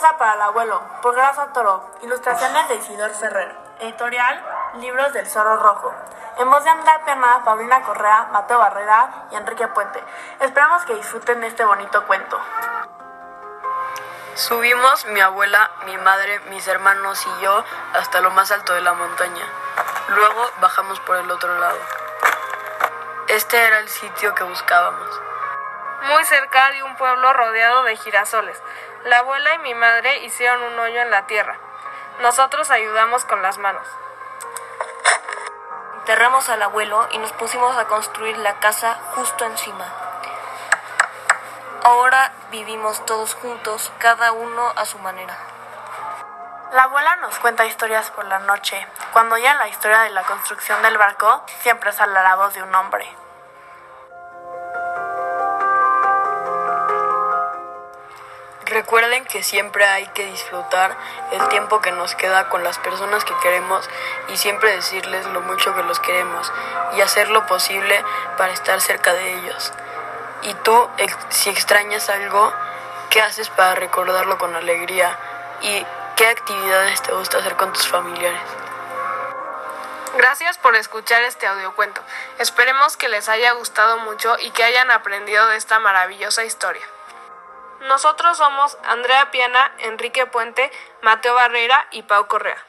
para el abuelo, por Grasa Toro. Ilustraciones de Isidor Ferrer. Editorial Libros del Zorro Rojo. En voz de Andrea Pena, Paulina Correa, Mateo Barrera y Enrique Puente. Esperamos que disfruten este bonito cuento. Subimos mi abuela, mi madre, mis hermanos y yo hasta lo más alto de la montaña. Luego bajamos por el otro lado. Este era el sitio que buscábamos. Muy cerca de un pueblo rodeado de girasoles. La abuela y mi madre hicieron un hoyo en la tierra. Nosotros ayudamos con las manos. Enterramos al abuelo y nos pusimos a construir la casa justo encima. Ahora vivimos todos juntos, cada uno a su manera. La abuela nos cuenta historias por la noche. Cuando oyen la historia de la construcción del barco, siempre sale la voz de un hombre. Recuerden que siempre hay que disfrutar el tiempo que nos queda con las personas que queremos y siempre decirles lo mucho que los queremos y hacer lo posible para estar cerca de ellos. Y tú, si extrañas algo, ¿qué haces para recordarlo con alegría? ¿Y qué actividades te gusta hacer con tus familiares? Gracias por escuchar este audiocuento. Esperemos que les haya gustado mucho y que hayan aprendido de esta maravillosa historia. Nosotros somos Andrea Piana, Enrique Puente, Mateo Barrera y Pau Correa.